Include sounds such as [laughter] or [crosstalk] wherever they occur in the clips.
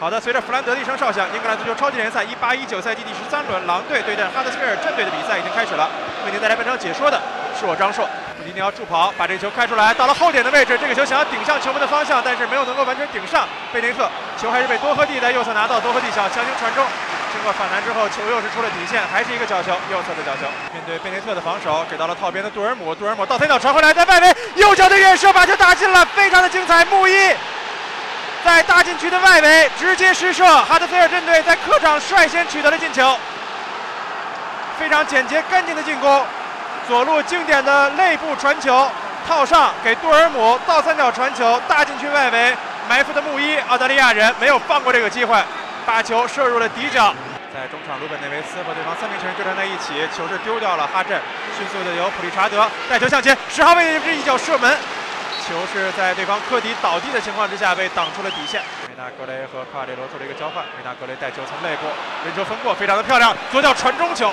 好的，随着弗兰德的一声哨响，英格兰足球超级联赛一八一九赛季第十三轮，狼队对阵哈德斯菲尔镇队的比赛已经开始了。为您带来本场解说的是我张硕。布迪尼奥助跑，把这个球开出来，到了后点的位置，这个球想要顶向球门的方向，但是没有能够完全顶上。贝内特球还是被多赫蒂在右侧拿到，多赫蒂想强行传中，经过反弹之后，球又是出了底线，还是一个角球，右侧的角球。面对贝内特的防守，给到了套边的杜尔姆，杜尔姆倒推倒传回来，在外围右脚的远射把球打进了，非常的精彩。穆伊。在大禁区的外围直接施射，哈德菲尔镇队在客场率先取得了进球，非常简洁干净的进攻。左路经典的内部传球，套上给杜尔姆倒三角传球，大禁区外围埋伏的穆伊，澳大利亚人没有放过这个机会，把球射入了底角。在中场，鲁本内维斯和对方三名球员纠缠在一起，球是丢掉了。哈镇迅速的由普利查德带球向前，十号位置一脚射门。球是在对方科迪倒地的情况之下被挡出了底线。梅纳格雷和卡瓦列罗做了一个交换，梅纳格雷带球从内部人球分过，非常的漂亮，左脚传中球，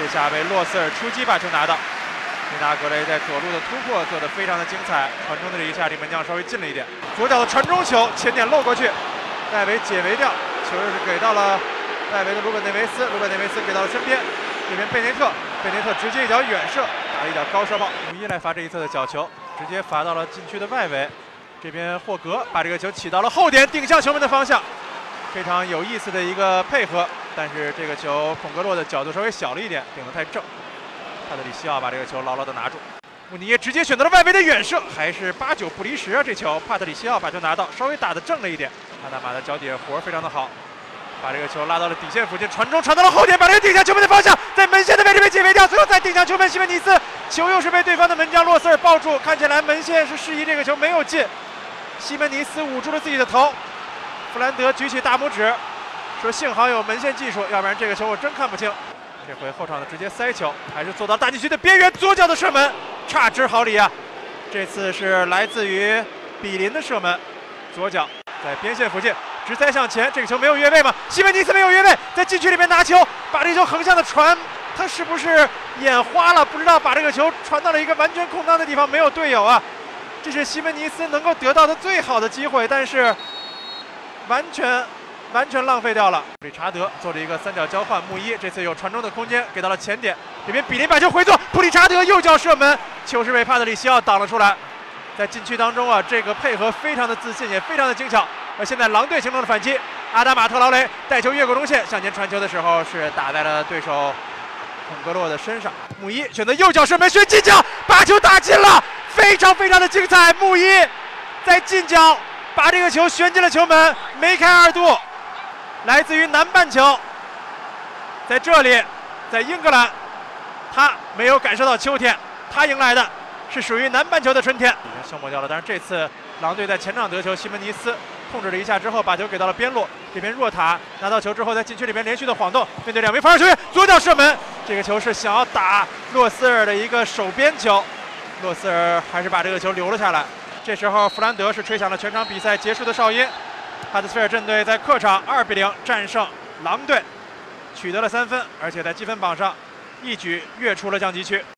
这下被洛斯尔出击把球拿到。梅纳格雷在左路的突破做得非常的精彩，传中的这一下离门将稍微近了一点，左脚的传中球前点漏过去，戴维解围掉，球又是给到了戴维的鲁本内维斯，鲁本内维斯给到了身边，这边贝内特，贝内特直接一脚远射打了一脚高射炮，穆伊来罚这一侧的角球。直接罚到了禁区的外围，这边霍格把这个球起到了后点，顶向球门的方向，非常有意思的一个配合。但是这个球孔格洛的角度稍微小了一点，顶得太正。帕特里西奥把这个球牢牢的拿住，穆尼耶直接选择了外围的远射，还是八九不离十啊！这球 [laughs] 帕特里西奥把球拿到，稍微打的正了一点。阿达马的脚底下活非常的好。把这个球拉到了底线附近，传中传到了后点，把这个顶向球门的方向，在门线的位置被解围掉，最后再顶向球门。西门尼斯球又是被对方的门将洛斯尔抱住，看起来门线是示意这个球没有进。西门尼斯捂住了自己的头，弗兰德举起大拇指，说幸好有门线技术，要不然这个球我真看不清。这回后场的直接塞球，还是做到大禁区的边缘，左脚的射门，差之毫厘啊！这次是来自于比林的射门，左脚在边线附近。直塞向前，这个球没有越位吗？西门尼斯没有越位，在禁区里面拿球，把这球横向的传，他是不是眼花了？不知道把这个球传到了一个完全空当的地方，没有队友啊！这是西门尼斯能够得到的最好的机会，但是完全完全浪费掉了。理查德做了一个三角交换，穆伊这次有传中的空间，给到了前点，这边比利把球回做，普利查德右脚射门，球是被帕特里西奥挡了出来。在禁区当中啊，这个配合非常的自信，也非常的精巧。而现在狼队形成了反击，阿达马特劳雷带球越过中线向前传球的时候，是打在了对手孔格洛的身上。穆伊选择右脚射门，选近角把球打进了，非常非常的精彩。穆伊在近角把这个球旋进了球门，梅开二度。来自于南半球，在这里，在英格兰，他没有感受到秋天，他迎来的是属于南半球的春天。已经消磨掉了，但是这次狼队在前场得球，西门尼斯。控制了一下之后，把球给到了边路。这边若塔拿到球之后，在禁区里面连续的晃动，面对两名防守球员，左脚射门。这个球是想要打洛斯尔的一个手边球，洛斯尔还是把这个球留了下来。这时候弗兰德是吹响了全场比赛结束的哨音。哈德斯菲尔镇队在客场二比零战胜狼队，取得了三分，而且在积分榜上一举跃出了降级区。